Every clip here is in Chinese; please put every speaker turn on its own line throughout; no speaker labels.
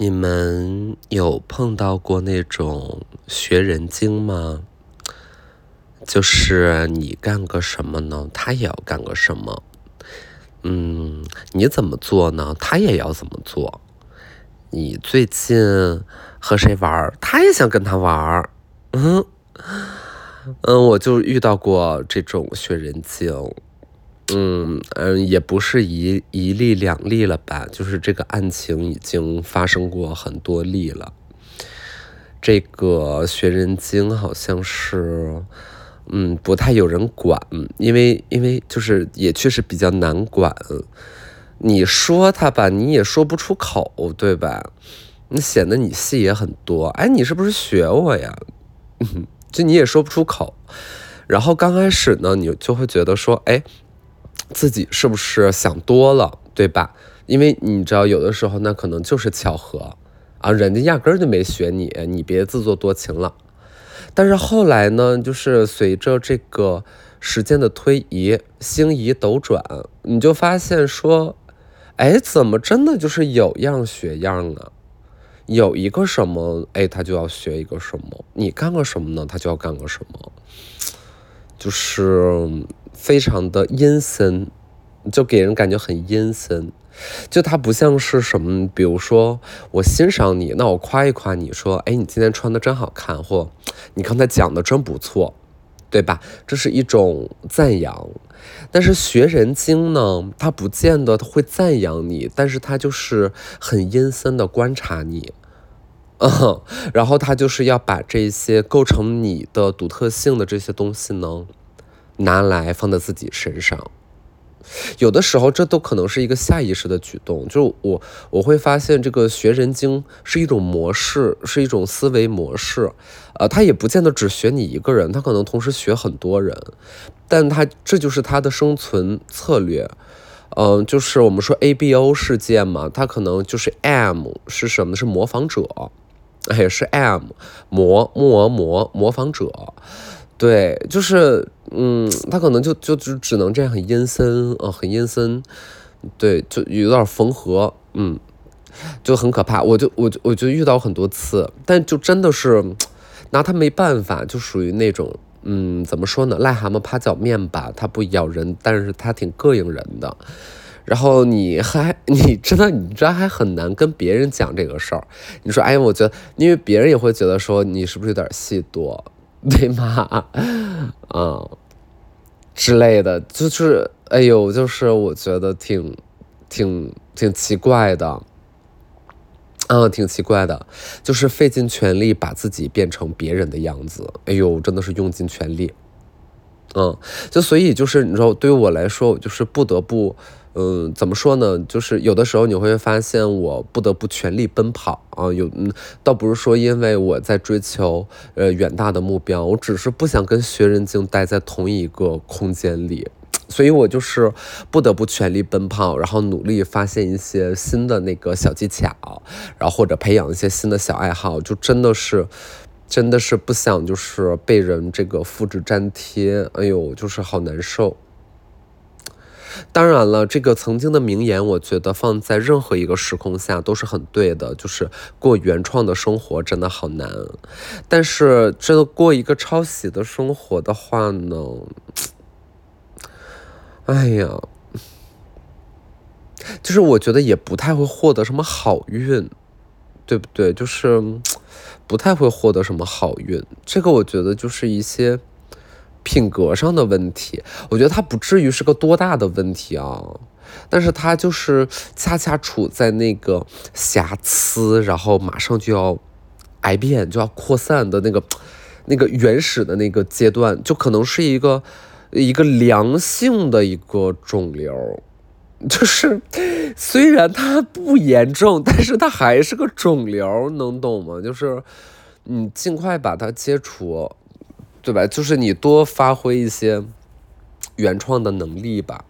你们有碰到过那种学人精吗？就是你干个什么呢，他也要干个什么。嗯，你怎么做呢，他也要怎么做。你最近和谁玩儿，他也想跟他玩儿。嗯嗯，我就遇到过这种学人精。嗯嗯，也不是一一例两例了吧？就是这个案情已经发生过很多例了。这个学人精好像是，嗯，不太有人管，因为因为就是也确实比较难管。你说他吧，你也说不出口，对吧？你显得你戏也很多。哎，你是不是学我呀？就你也说不出口。然后刚开始呢，你就会觉得说，哎。自己是不是想多了，对吧？因为你知道，有的时候那可能就是巧合啊，人家压根儿就没学你，你别自作多情了。但是后来呢，就是随着这个时间的推移，星移斗转，你就发现说，哎，怎么真的就是有样学样啊？有一个什么，哎，他就要学一个什么；你干个什么呢，他就要干个什么，就是。非常的阴森，就给人感觉很阴森，就他不像是什么，比如说我欣赏你，那我夸一夸你说，哎，你今天穿的真好看，或你刚才讲的真不错，对吧？这是一种赞扬。但是学人精呢，他不见得会赞扬你，但是他就是很阴森的观察你，嗯，然后他就是要把这些构成你的独特性的这些东西呢。拿来放在自己身上，有的时候这都可能是一个下意识的举动。就我我会发现，这个学人精是一种模式，是一种思维模式。呃，他也不见得只学你一个人，他可能同时学很多人，但他这就是他的生存策略。嗯，就是我们说 A B O 事件嘛，他可能就是 M 是什么？是模仿者，哎，是 M 模模模模仿者。对，就是，嗯，他可能就就只只能这样很阴森啊，很阴森，对，就有点缝合，嗯，就很可怕。我就我就我就遇到很多次，但就真的是拿他没办法，就属于那种，嗯，怎么说呢，癞蛤蟆趴脚面吧，它不咬人，但是它挺膈应人的。然后你还你真的你知道还很难跟别人讲这个事儿。你说，哎，我觉得，因为别人也会觉得说你是不是有点戏多。对吗？嗯，之类的，就是，哎呦，就是我觉得挺，挺，挺奇怪的，嗯，挺奇怪的，就是费尽全力把自己变成别人的样子，哎呦，真的是用尽全力，嗯，就所以就是你知道，对于我来说，我就是不得不。嗯，怎么说呢？就是有的时候你会发现，我不得不全力奔跑啊。有，嗯，倒不是说因为我在追求呃远大的目标，我只是不想跟学人精待在同一个空间里，所以我就是不得不全力奔跑，然后努力发现一些新的那个小技巧，然后或者培养一些新的小爱好，就真的是，真的是不想就是被人这个复制粘贴，哎呦，就是好难受。当然了，这个曾经的名言，我觉得放在任何一个时空下都是很对的，就是过原创的生活真的好难。但是，真的过一个抄袭的生活的话呢，哎呀，就是我觉得也不太会获得什么好运，对不对？就是不太会获得什么好运。这个我觉得就是一些。品格上的问题，我觉得他不至于是个多大的问题啊，但是他就是恰恰处在那个瑕疵，然后马上就要癌变，就要扩散的那个那个原始的那个阶段，就可能是一个一个良性的一个肿瘤，就是虽然它不严重，但是它还是个肿瘤，能懂吗？就是你尽快把它切除。对吧？就是你多发挥一些原创的能力吧。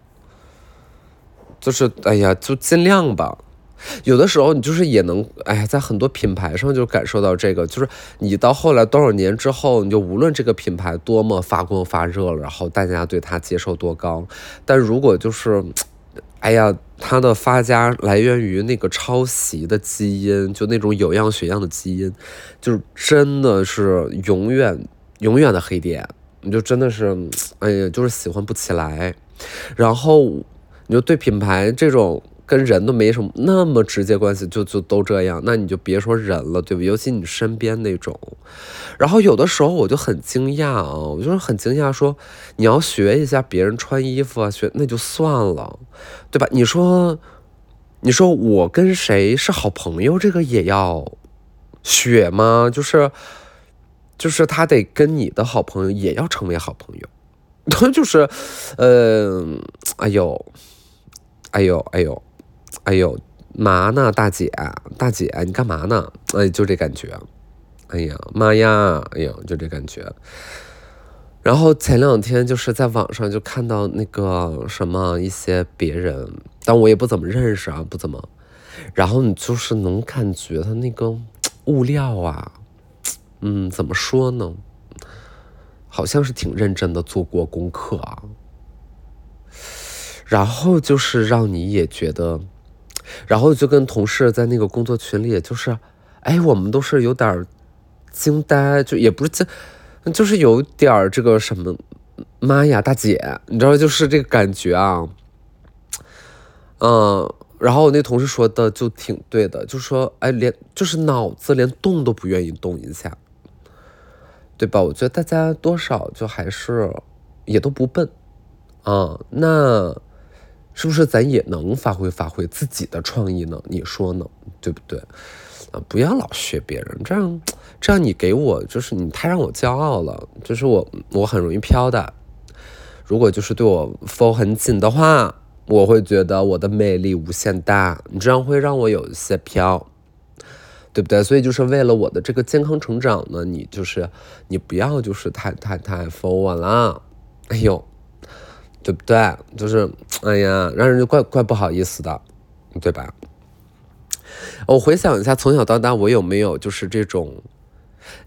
就是哎呀，就尽量吧。有的时候你就是也能哎呀，在很多品牌上就感受到这个，就是你到后来多少年之后，你就无论这个品牌多么发光发热了，然后大家对它接受多高，但如果就是哎呀，它的发家来源于那个抄袭的基因，就那种有样学样的基因，就是真的是永远永远的黑点，你就真的是，哎呀，就是喜欢不起来。然后你就对品牌这种。跟人都没什么那么直接关系，就就都这样，那你就别说人了，对吧？尤其你身边那种。然后有的时候我就很惊讶啊，我就是很惊讶，说你要学一下别人穿衣服啊，学那就算了，对吧？你说，你说我跟谁是好朋友，这个也要学吗？就是，就是他得跟你的好朋友也要成为好朋友，就是，呃，哎呦，哎呦，哎呦。哎呦，嘛呢，大姐，大姐，你干嘛呢？哎，就这感觉。哎呀，妈呀，哎呀，就这感觉。然后前两天就是在网上就看到那个什么一些别人，但我也不怎么认识啊，不怎么。然后你就是能感觉他那个物料啊，嗯，怎么说呢？好像是挺认真的做过功课啊。然后就是让你也觉得。然后就跟同事在那个工作群里，就是，哎，我们都是有点惊呆，就也不是惊，就是有点这个什么，妈呀，大姐，你知道，就是这个感觉啊，嗯，然后我那同事说的就挺对的，就说，哎，连就是脑子连动都不愿意动一下，对吧？我觉得大家多少就还是也都不笨，啊，那。是不是咱也能发挥发挥自己的创意呢？你说呢？对不对？啊，不要老学别人，这样这样你给我就是你太让我骄傲了，就是我我很容易飘的。如果就是对我 f 很紧的话，我会觉得我的魅力无限大，你这样会让我有一些飘，对不对？所以就是为了我的这个健康成长呢，你就是你不要就是太太太 f 我了，哎呦。对不对？就是，哎呀，让人就怪怪不好意思的，对吧？我回想一下，从小到大我有没有就是这种，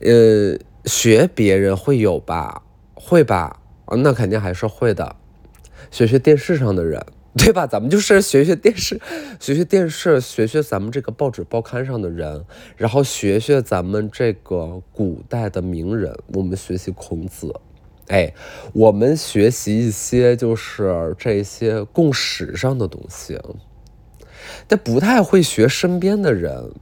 呃，学别人会有吧？会吧？那肯定还是会的。学学电视上的人，对吧？咱们就是学学电视，学学电视，学学咱们这个报纸报刊上的人，然后学学咱们这个古代的名人，我们学习孔子。哎，我们学习一些就是这些共识上的东西，但不太会学身边的人。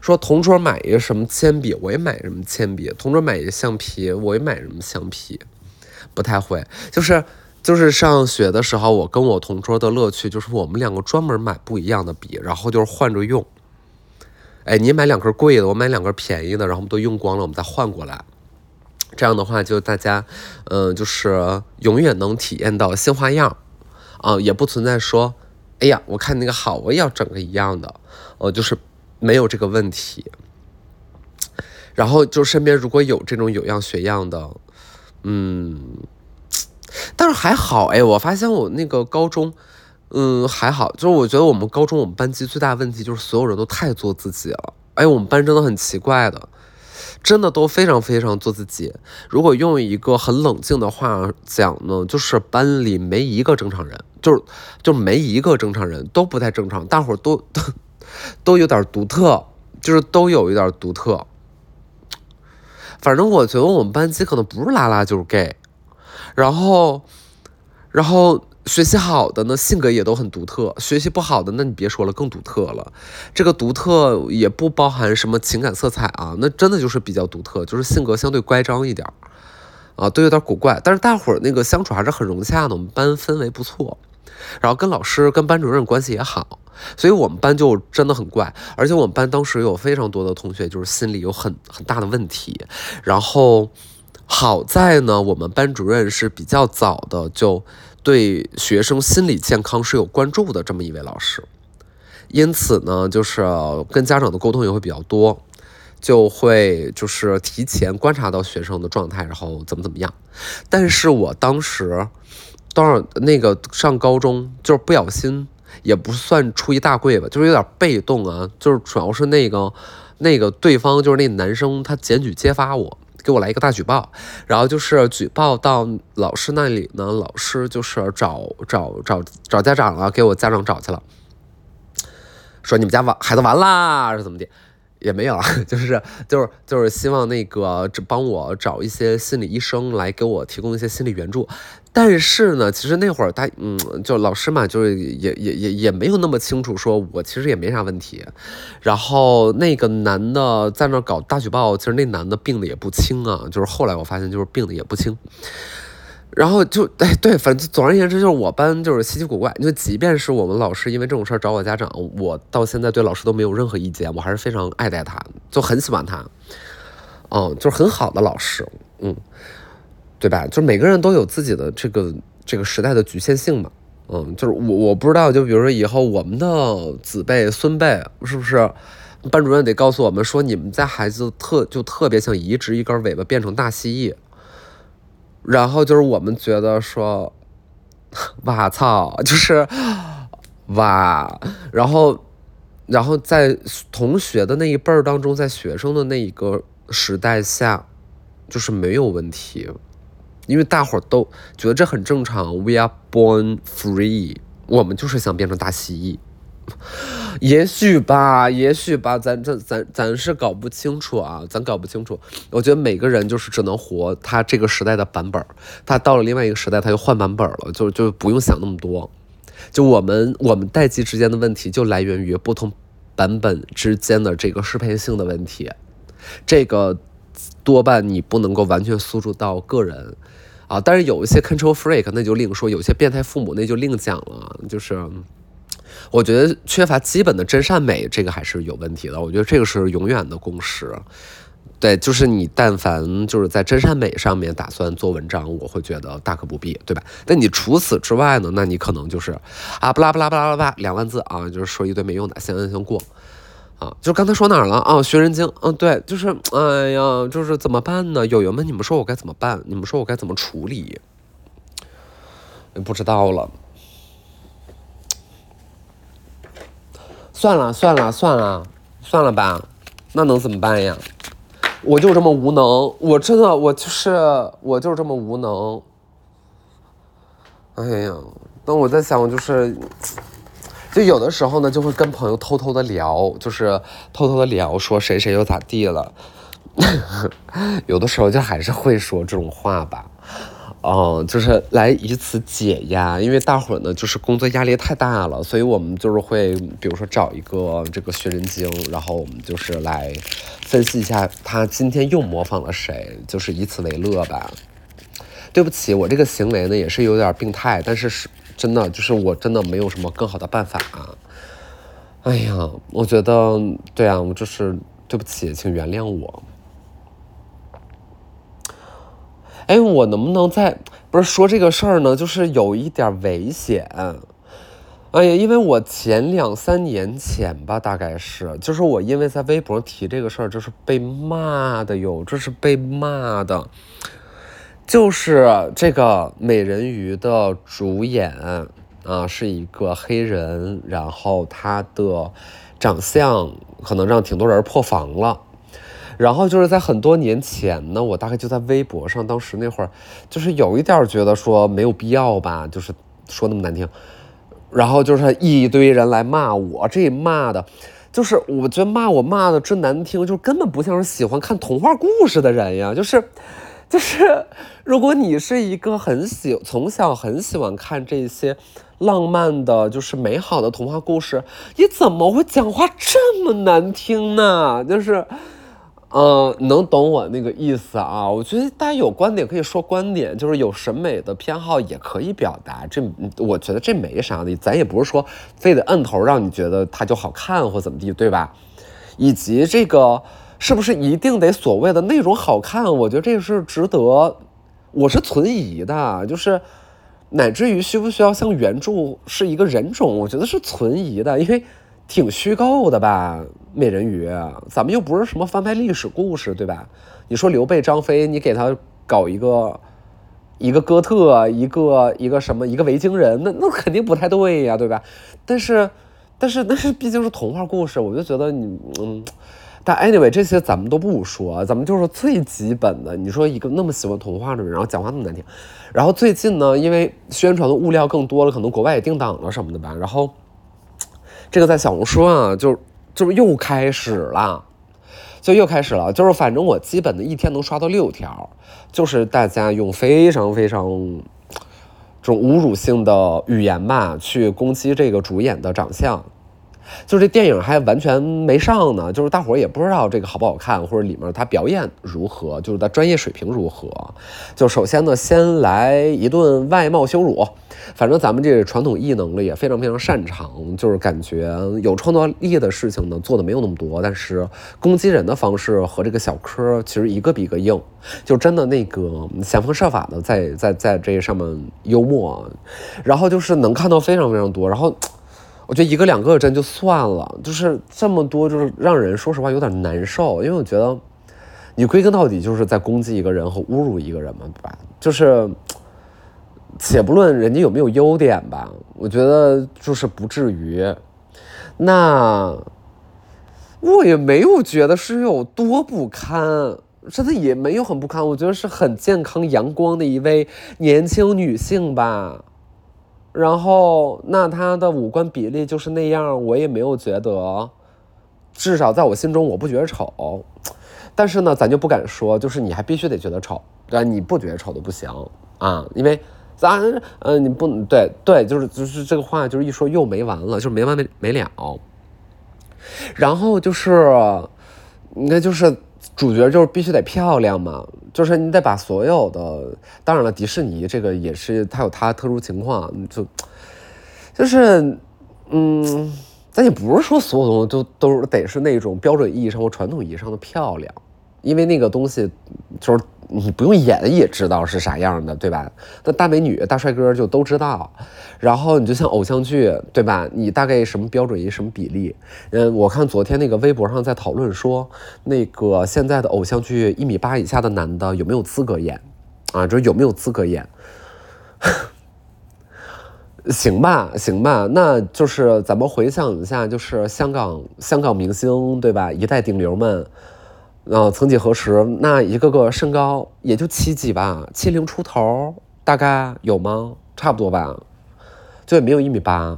说同桌买一个什么铅笔，我也买什么铅笔；同桌买一个橡皮，我也买什么橡皮。不太会，就是就是上学的时候，我跟我同桌的乐趣就是我们两个专门买不一样的笔，然后就是换着用。哎，你买两根贵的，我买两根便宜的，然后我们都用光了，我们再换过来。这样的话，就大家，嗯，就是永远能体验到新花样，啊，也不存在说，哎呀，我看那个好，我也要整个一样的，呃，就是没有这个问题。然后就身边如果有这种有样学样的，嗯，但是还好，哎，我发现我那个高中，嗯，还好，就是我觉得我们高中我们班级最大问题就是所有人都太做自己了，哎，我们班真的很奇怪的。真的都非常非常做自己。如果用一个很冷静的话讲呢，就是班里没一个正常人，就是就没一个正常人，都不太正常。大伙都都 都有点独特，就是都有一点独特。反正我觉得我们班级可能不是拉拉就是 gay，然后然后。学习好的呢，性格也都很独特；学习不好的，那你别说了，更独特了。这个独特也不包含什么情感色彩啊，那真的就是比较独特，就是性格相对乖张一点，啊，都有点古怪。但是大伙儿那个相处还是很融洽的，我们班氛围不错，然后跟老师、跟班主任关系也好，所以我们班就真的很怪。而且我们班当时有非常多的同学就是心里有很很大的问题，然后好在呢，我们班主任是比较早的就。对学生心理健康是有关注的这么一位老师，因此呢，就是跟家长的沟通也会比较多，就会就是提前观察到学生的状态，然后怎么怎么样。但是我当时，当然那个上高中就是不小心，也不算出一大柜吧，就是有点被动啊，就是主要是那个那个对方就是那男生他检举揭发我。给我来一个大举报，然后就是举报到老师那里呢，老师就是找找找找家长了，给我家长找去了，说你们家完孩子完啦，是怎么的？也没有，就是就是就是希望那个帮我找一些心理医生来给我提供一些心理援助。但是呢，其实那会儿他嗯，就老师嘛，就是也也也也没有那么清楚，说我其实也没啥问题。然后那个男的在那搞大举报，其实那男的病的也不轻啊，就是后来我发现就是病的也不轻。然后就哎对，反正总而言之就是我班就是稀奇古怪。就即便是我们老师因为这种事儿找我家长，我到现在对老师都没有任何意见，我还是非常爱戴他，就很喜欢他。嗯，就是很好的老师，嗯，对吧？就是每个人都有自己的这个这个时代的局限性嘛。嗯，就是我我不知道，就比如说以后我们的子辈孙辈是不是班主任得告诉我们说，你们家孩子特就特别想移植一根尾巴变成大蜥蜴。然后就是我们觉得说，哇操，就是哇，然后，然后在同学的那一辈儿当中，在学生的那一个时代下，就是没有问题，因为大伙儿都觉得这很正常。We are born free，我们就是想变成大蜥蜴。也许吧，也许吧，咱咱咱咱是搞不清楚啊，咱搞不清楚。我觉得每个人就是只能活他这个时代的版本，他到了另外一个时代，他又换版本了，就就不用想那么多。就我们我们代际之间的问题，就来源于不同版本之间的这个适配性的问题。这个多半你不能够完全诉诸到个人啊，但是有一些 control freak 那就另说，有些变态父母那就另讲了，就是。我觉得缺乏基本的真善美，这个还是有问题的。我觉得这个是永远的共识。对，就是你但凡就是在真善美上面打算做文章，我会觉得大可不必，对吧？但你除此之外呢？那你可能就是啊，不拉不拉不拉不拉两万字啊，就是说一堆没用的，先按先过啊。就刚才说哪儿了啊？学人精，嗯，对，就是哎呀，就是怎么办呢？友友们，你们说我该怎么办？你们说我该怎么处理？不知道了。算了算了算了算了吧，那能怎么办呀？我就这么无能，我真的我就是我就是这么无能。哎呀，那我在想，就是，就有的时候呢，就会跟朋友偷偷的聊，就是偷偷的聊，说谁谁又咋地了。有的时候就还是会说这种话吧。哦，就是来以此解压，因为大伙儿呢就是工作压力太大了，所以我们就是会，比如说找一个这个学人精，然后我们就是来分析一下他今天又模仿了谁，就是以此为乐吧。对不起，我这个行为呢也是有点病态，但是是真的，就是我真的没有什么更好的办法。哎呀，我觉得对啊，我就是对不起，请原谅我。哎，我能不能在不是说这个事儿呢？就是有一点危险。哎呀，因为我前两三年前吧，大概是，就是我因为在微博提这个事儿，就是被骂的哟，这是被骂的。就是这个美人鱼的主演啊，是一个黑人，然后他的长相可能让挺多人破防了。然后就是在很多年前呢，我大概就在微博上，当时那会儿就是有一点觉得说没有必要吧，就是说那么难听，然后就是一堆人来骂我，这骂的，就是我觉得骂我骂的真难听，就根本不像是喜欢看童话故事的人呀，就是，就是如果你是一个很喜从小很喜欢看这些浪漫的，就是美好的童话故事，你怎么会讲话这么难听呢？就是。嗯，能懂我那个意思啊？我觉得大家有观点可以说观点，就是有审美的偏好也可以表达。这我觉得这没啥的，咱也不是说非得摁头让你觉得它就好看或怎么地，对吧？以及这个是不是一定得所谓的那种好看？我觉得这是值得，我是存疑的，就是乃至于需不需要像原著是一个人种，我觉得是存疑的，因为。挺虚构的吧，美人鱼，咱们又不是什么翻拍历史故事，对吧？你说刘备、张飞，你给他搞一个一个哥特，一个一个什么，一个维京人，那那肯定不太对呀，对吧？但是，但是，但是毕竟是童话故事，我就觉得你，嗯，但 anyway 这些咱们都不说，咱们就是最基本的。你说一个那么喜欢童话的人，然后讲话那么难听，然后最近呢，因为宣传的物料更多了，可能国外也定档了什么的吧。然后这个在小红书啊，就就是又开始了，就又开始了。就是反正我基本的一天能刷到六条，就是大家用非常非常这种侮辱性的语言吧，去攻击这个主演的长相。就是这电影还完全没上呢，就是大伙儿也不知道这个好不好看，或者里面他表演如何，就是他专业水平如何。就首先呢，先来一顿外貌羞辱。反正咱们这传统艺能呢也非常非常擅长，就是感觉有创造力的事情呢做的没有那么多，但是攻击人的方式和这个小柯其实一个比一个硬，就真的那个想方设法的在在在这上面幽默，然后就是能看到非常非常多，然后。我觉得一个两个真就算了，就是这么多，就是让人说实话有点难受。因为我觉得，你归根到底就是在攻击一个人和侮辱一个人嘛，对吧？就是，且不论人家有没有优点吧，我觉得就是不至于。那我也没有觉得是有多不堪，真的也没有很不堪。我觉得是很健康阳光的一位年轻女性吧。然后，那他的五官比例就是那样，我也没有觉得，至少在我心中我不觉得丑。但是呢，咱就不敢说，就是你还必须得觉得丑，对吧？你不觉得丑都不行啊，因为咱，嗯，你不对对，就是就是这个话，就是一说又没完了，就是没完没没了。然后就是，那就是。主角就是必须得漂亮嘛，就是你得把所有的，当然了，迪士尼这个也是它有它特殊情况，就就是，嗯，咱也不是说所有东西都都得是那种标准意义上或传统意义上的漂亮。因为那个东西，就是你不用演也知道是啥样的，对吧？那大美女、大帅哥就都知道。然后你就像偶像剧，对吧？你大概什么标准一什么比例？嗯，我看昨天那个微博上在讨论说，那个现在的偶像剧一米八以下的男的有没有资格演？啊，就是有没有资格演？行吧，行吧，那就是咱们回想一下，就是香港香港明星，对吧？一代顶流们。呃，曾几何时，那一个个身高也就七几吧，七零出头，大概有吗？差不多吧，就也没有一米八，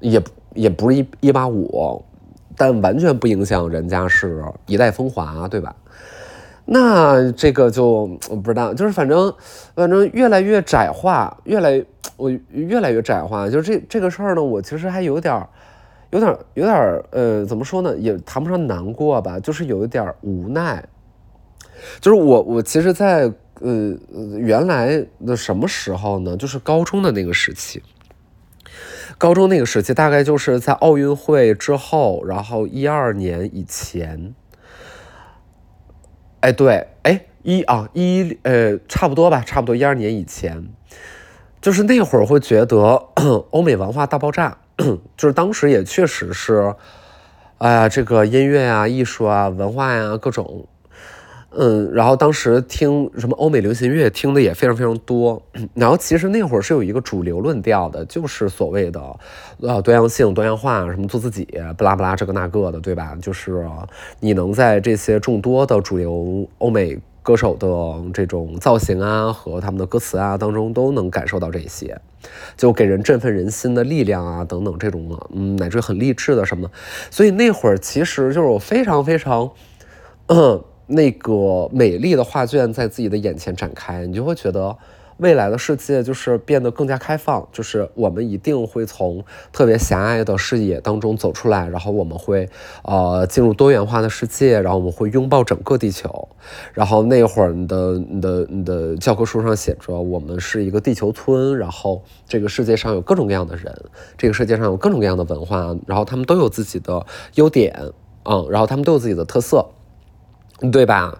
也也不是一一八五，但完全不影响人家是一代风华，对吧？那这个就不知道，就是反正反正越来越窄化，越来我越来越窄化，就是这这个事儿呢，我其实还有点儿。有点有点呃，怎么说呢？也谈不上难过吧，就是有一点无奈。就是我我其实，在呃原来的什么时候呢？就是高中的那个时期。高中那个时期，大概就是在奥运会之后，然后一二年以前。哎，对，哎一啊一呃，差不多吧，差不多一二年以前，就是那会儿会觉得 欧美文化大爆炸。就是当时也确实是，哎呀，这个音乐啊、艺术啊、文化呀各种，嗯，然后当时听什么欧美流行乐听的也非常非常多。然后其实那会儿是有一个主流论调的，就是所谓的呃多样性、多样化，什么做自己，不拉不拉这个那个的，对吧？就是你能在这些众多的主流欧美。歌手的这种造型啊，和他们的歌词啊当中，都能感受到这些，就给人振奋人心的力量啊，等等这种，嗯，乃至很励志的什么。所以那会儿其实就是我非常非常，嗯，那个美丽的画卷在自己的眼前展开，你就会觉得。未来的世界就是变得更加开放，就是我们一定会从特别狭隘的视野当中走出来，然后我们会呃进入多元化的世界，然后我们会拥抱整个地球。然后那会儿你的你的你的教科书上写着，我们是一个地球村，然后这个世界上有各种各样的人，这个世界上有各种各样的文化，然后他们都有自己的优点，嗯，然后他们都有自己的特色，对吧？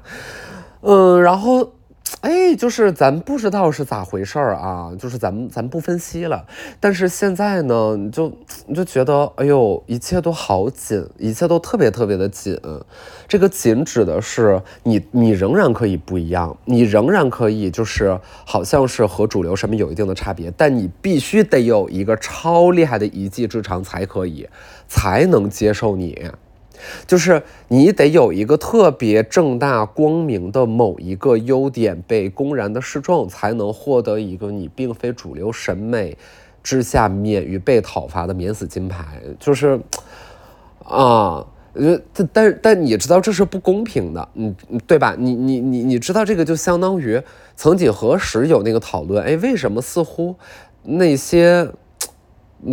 嗯，然后。哎，就是咱不知道是咋回事儿啊，就是咱们咱不分析了。但是现在呢，你就你就觉得，哎呦，一切都好紧，一切都特别特别的紧。这个紧指的是你，你仍然可以不一样，你仍然可以就是好像是和主流审美有一定的差别，但你必须得有一个超厉害的一技之长才可以，才能接受你。就是你得有一个特别正大光明的某一个优点被公然的示众，才能获得一个你并非主流审美之下免于被讨伐的免死金牌。就是，啊，呃，但但你知道这是不公平的，嗯，对吧？你你你你知道这个就相当于曾几何时有那个讨论，哎，为什么似乎那些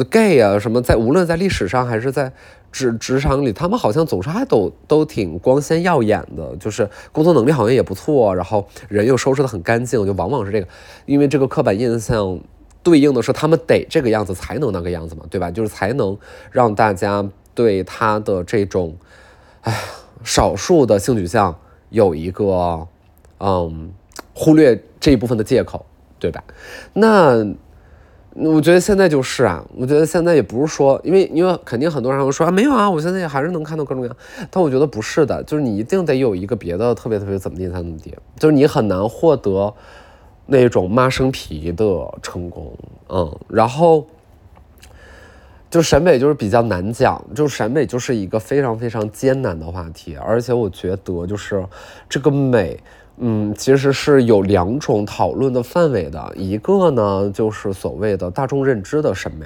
gay 啊什么在无论在历史上还是在。职职场里，他们好像总是还都都挺光鲜耀眼的，就是工作能力好像也不错，然后人又收拾的很干净，就往往是这个，因为这个刻板印象对应的是他们得这个样子才能那个样子嘛，对吧？就是才能让大家对他的这种，哎，少数的性取向有一个，嗯，忽略这一部分的借口，对吧？那。我觉得现在就是啊，我觉得现在也不是说，因为因为肯定很多人会说啊，没有啊，我现在也还是能看到各种各样，但我觉得不是的，就是你一定得有一个别的特别特别怎么地才怎么地，就是你很难获得那种妈生皮的成功，嗯，然后就审美就是比较难讲，就审美就是一个非常非常艰难的话题，而且我觉得就是这个美。嗯，其实是有两种讨论的范围的，一个呢就是所谓的大众认知的审美，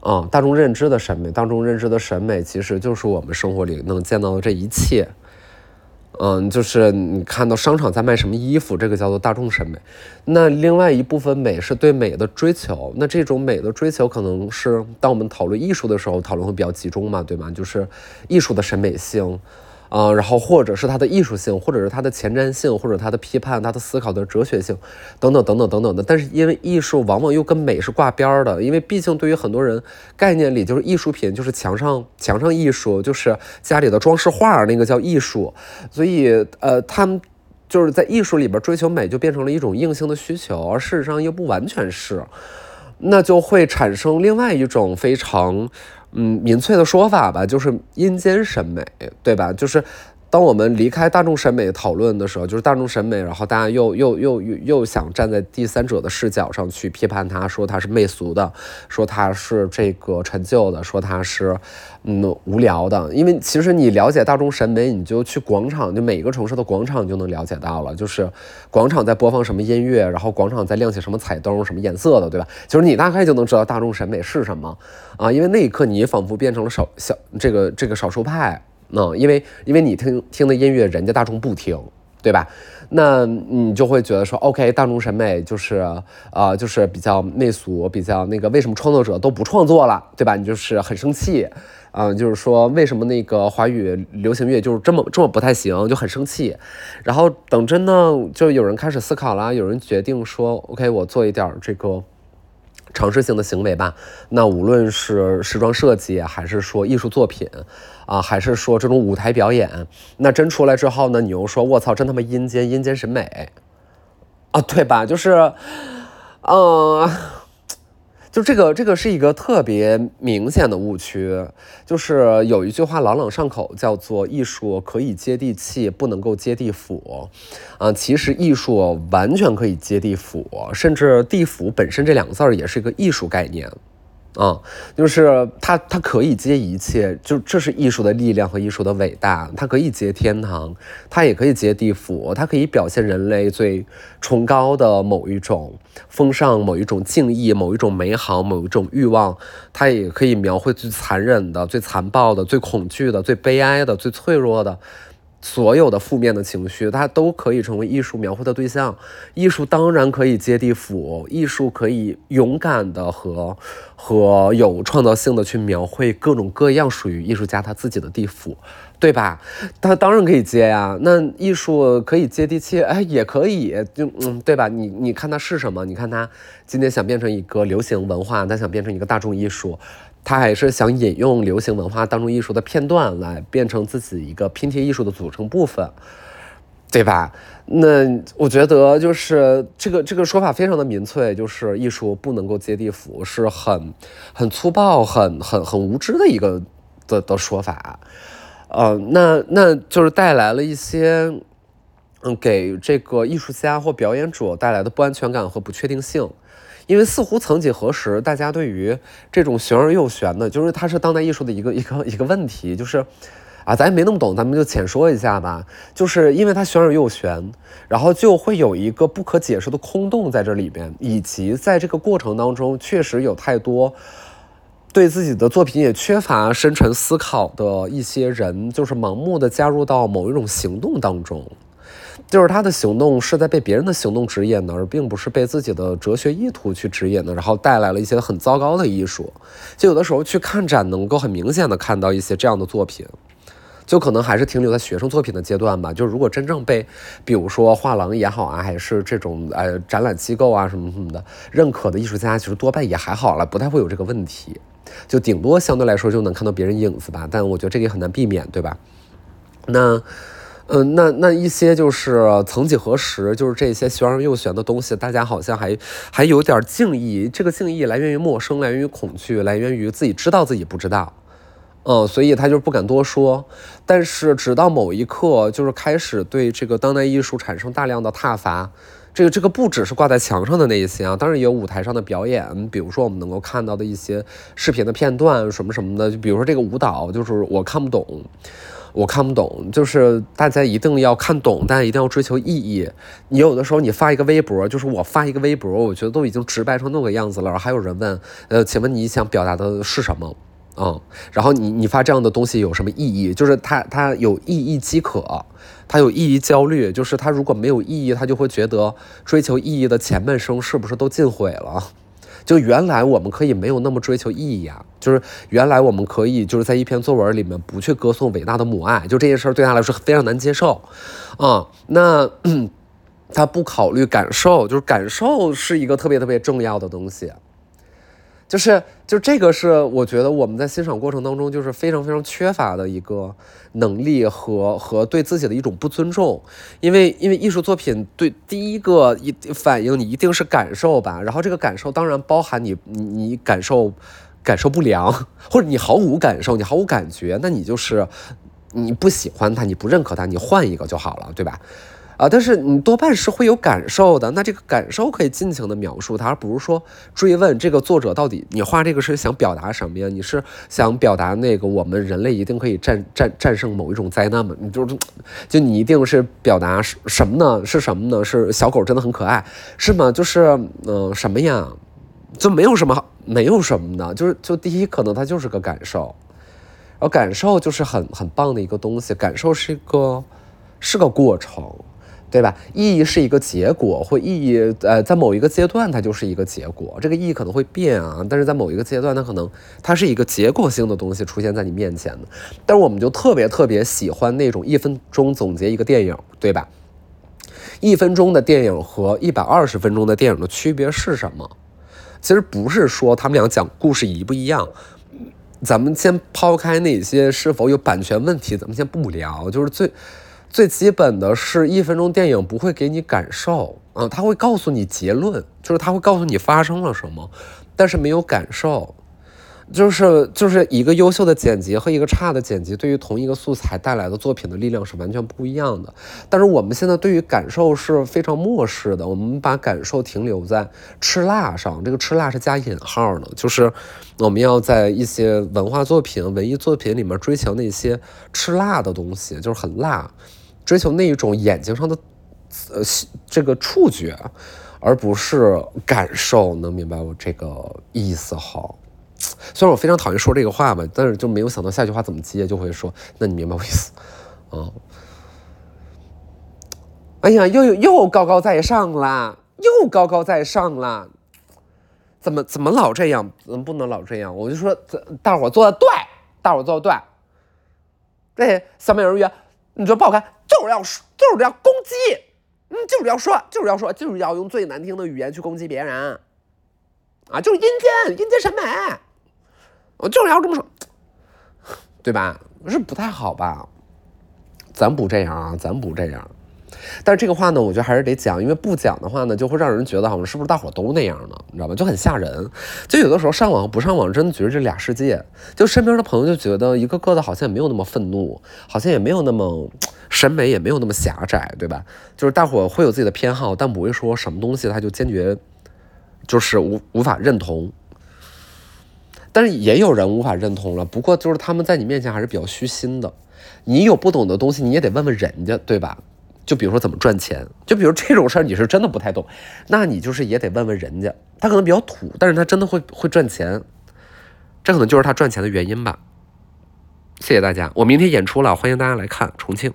啊，大众认知的审美，大众认知的审美其实就是我们生活里能见到的这一切，嗯，就是你看到商场在卖什么衣服，这个叫做大众审美。那另外一部分美是对美的追求，那这种美的追求可能是当我们讨论艺术的时候，讨论会比较集中嘛，对吗？就是艺术的审美性。啊，然后或者是它的艺术性，或者是它的前瞻性，或者它的批判、它的思考的哲学性，等等等等等等的。但是因为艺术往往又跟美是挂边儿的，因为毕竟对于很多人概念里就是艺术品就是墙上墙上艺术，就是家里的装饰画那个叫艺术，所以呃，他们就是在艺术里边追求美就变成了一种硬性的需求，而事实上又不完全是，那就会产生另外一种非常。嗯，民粹的说法吧，就是阴间审美，对吧？就是。当我们离开大众审美讨论的时候，就是大众审美，然后大家又又又又又想站在第三者的视角上去批判他，说他是媚俗的，说他是这个陈旧的，说他是嗯无聊的。因为其实你了解大众审美，你就去广场，就每个城市的广场你就能了解到了，就是广场在播放什么音乐，然后广场在亮起什么彩灯，什么颜色的，对吧？就是你大概就能知道大众审美是什么啊，因为那一刻你仿佛变成了少小这个这个少数派。嗯，因为因为你听听的音乐，人家大众不听，对吧？那你就会觉得说，OK，大众审美就是啊，就是比较媚俗，比较那个，为什么创作者都不创作了，对吧？你就是很生气，啊，就是说为什么那个华语流行乐就是这么这么不太行，就很生气。然后等真的就有人开始思考了，有人决定说，OK，我做一点这个。尝试性的行为吧，那无论是时装设计，还是说艺术作品，啊，还是说这种舞台表演，那真出来之后呢，你又说我操，真他妈阴间阴间审美，啊，对吧？就是，嗯。就这个，这个是一个特别明显的误区，就是有一句话朗朗上口，叫做“艺术可以接地气，不能够接地府”。啊，其实艺术完全可以接地府，甚至地府本身这两个字儿也是一个艺术概念。啊，就是它，它可以接一切，就这是艺术的力量和艺术的伟大。它可以接天堂，它也可以接地府，它可以表现人类最崇高的某一种风尚、某一种敬意、某一种美好、某一种欲望。它也可以描绘最残忍的、最残暴的、最恐惧的、最悲哀的、最脆弱的。所有的负面的情绪，它都可以成为艺术描绘的对象。艺术当然可以接地府，艺术可以勇敢的和和有创造性的去描绘各种各样属于艺术家他自己的地府，对吧？他当然可以接呀。那艺术可以接地气，哎，也可以，就嗯，对吧？你你看它是什么？你看它今天想变成一个流行文化，它想变成一个大众艺术。他还是想引用流行文化当中艺术的片段来变成自己一个拼贴艺术的组成部分，对吧？那我觉得就是这个这个说法非常的民粹，就是艺术不能够接地府，是很很粗暴、很很很无知的一个的的说法。呃，那那就是带来了一些嗯，给这个艺术家或表演者带来的不安全感和不确定性。因为似乎曾几何时，大家对于这种玄而又玄的，就是它是当代艺术的一个一个一个问题，就是，啊，咱也没那么懂，咱们就浅说一下吧。就是因为它玄而又玄，然后就会有一个不可解释的空洞在这里边，以及在这个过程当中，确实有太多对自己的作品也缺乏深沉思考的一些人，就是盲目的加入到某一种行动当中。就是他的行动是在被别人的行动指引的，而并不是被自己的哲学意图去指引的，然后带来了一些很糟糕的艺术。就有的时候去看展，能够很明显的看到一些这样的作品，就可能还是停留在学生作品的阶段吧。就如果真正被，比如说画廊也好啊，还是这种呃展览机构啊什么什么的认可的艺术家，其实多半也还好了，不太会有这个问题。就顶多相对来说就能看到别人影子吧，但我觉得这个也很难避免，对吧？那。嗯，那那一些就是曾几何时，就是这些玄而又玄的东西，大家好像还还有点敬意。这个敬意来源于陌生，来源于恐惧，来源于自己知道自己不知道。嗯，所以他就不敢多说。但是直到某一刻，就是开始对这个当代艺术产生大量的挞伐。这个这个不只是挂在墙上的那一些啊，当然也有舞台上的表演，比如说我们能够看到的一些视频的片段什么什么的。就比如说这个舞蹈，就是我看不懂。我看不懂，就是大家一定要看懂，但一定要追求意义。你有的时候你发一个微博，就是我发一个微博，我觉得都已经直白成那个样子了，还有人问，呃，请问你想表达的是什么？嗯，然后你你发这样的东西有什么意义？就是他他有意义饥渴，他有意义焦虑，就是他如果没有意义，他就会觉得追求意义的前半生是不是都尽毁了？就原来我们可以没有那么追求意义啊，就是原来我们可以就是在一篇作文里面不去歌颂伟大的母爱，就这件事对他来说非常难接受，啊，那 他不考虑感受，就是感受是一个特别特别重要的东西。就是，就这个是我觉得我们在欣赏过程当中就是非常非常缺乏的一个能力和和对自己的一种不尊重，因为因为艺术作品对第一个一反应你一定是感受吧，然后这个感受当然包含你你你感受感受不良，或者你毫无感受，你毫无感觉，那你就是你不喜欢它，你不认可它，你换一个就好了，对吧？啊，但是你多半是会有感受的，那这个感受可以尽情的描述它，而不是说追问这个作者到底你画这个是想表达什么呀？你是想表达那个我们人类一定可以战战战胜某一种灾难吗？你就是，就你一定是表达什么呢？是什么呢？是小狗真的很可爱，是吗？就是嗯什么呀？就没有什么没有什么的，就是就第一可能它就是个感受，然后感受就是很很棒的一个东西，感受是一个是个过程。对吧？意义是一个结果，或意义，呃，在某一个阶段它就是一个结果。这个意义可能会变啊，但是在某一个阶段，它可能它是一个结果性的东西出现在你面前的。但是我们就特别特别喜欢那种一分钟总结一个电影，对吧？一分钟的电影和一百二十分钟的电影的区别是什么？其实不是说他们俩讲故事一不一样，咱们先抛开那些是否有版权问题，咱们先不聊，就是最。最基本的是一分钟电影不会给你感受，啊，他会告诉你结论，就是他会告诉你发生了什么，但是没有感受，就是就是一个优秀的剪辑和一个差的剪辑对于同一个素材带来的作品的力量是完全不一样的。但是我们现在对于感受是非常漠视的，我们把感受停留在吃辣上，这个吃辣是加引号的，就是我们要在一些文化作品、文艺作品里面追求那些吃辣的东西，就是很辣。追求那一种眼睛上的，呃，这个触觉，而不是感受，能明白我这个意思好？虽然我非常讨厌说这个话吧，但是就没有想到下句话怎么接，就会说，那你明白我意思？啊？哎呀，又又高高在上啦，又高高在上啦，怎么怎么老这样？怎么不能老这样？我就说，大伙做的对，大伙做的对，对，小美人鱼。你觉得不好看，就是要就是要攻击，嗯，就是要说，就是要说，就是要用最难听的语言去攻击别人，啊，就是阴间阴间审美，我就是要这么说，对吧？是不太好吧？咱不这样啊，咱不这样。但是这个话呢，我觉得还是得讲，因为不讲的话呢，就会让人觉得好像是不是大伙都那样呢？你知道吧？就很吓人。就有的时候上网不上网，真的觉得这俩世界。就身边的朋友就觉得一个个的好像也没有那么愤怒，好像也没有那么审美，也没有那么狭窄，对吧？就是大伙会有自己的偏好，但不会说什么东西他就坚决就是无无法认同。但是也有人无法认同了，不过就是他们在你面前还是比较虚心的。你有不懂的东西，你也得问问人家，对吧？就比如说怎么赚钱，就比如这种事儿，你是真的不太懂，那你就是也得问问人家。他可能比较土，但是他真的会会赚钱，这可能就是他赚钱的原因吧。谢谢大家，我明天演出了，欢迎大家来看重庆。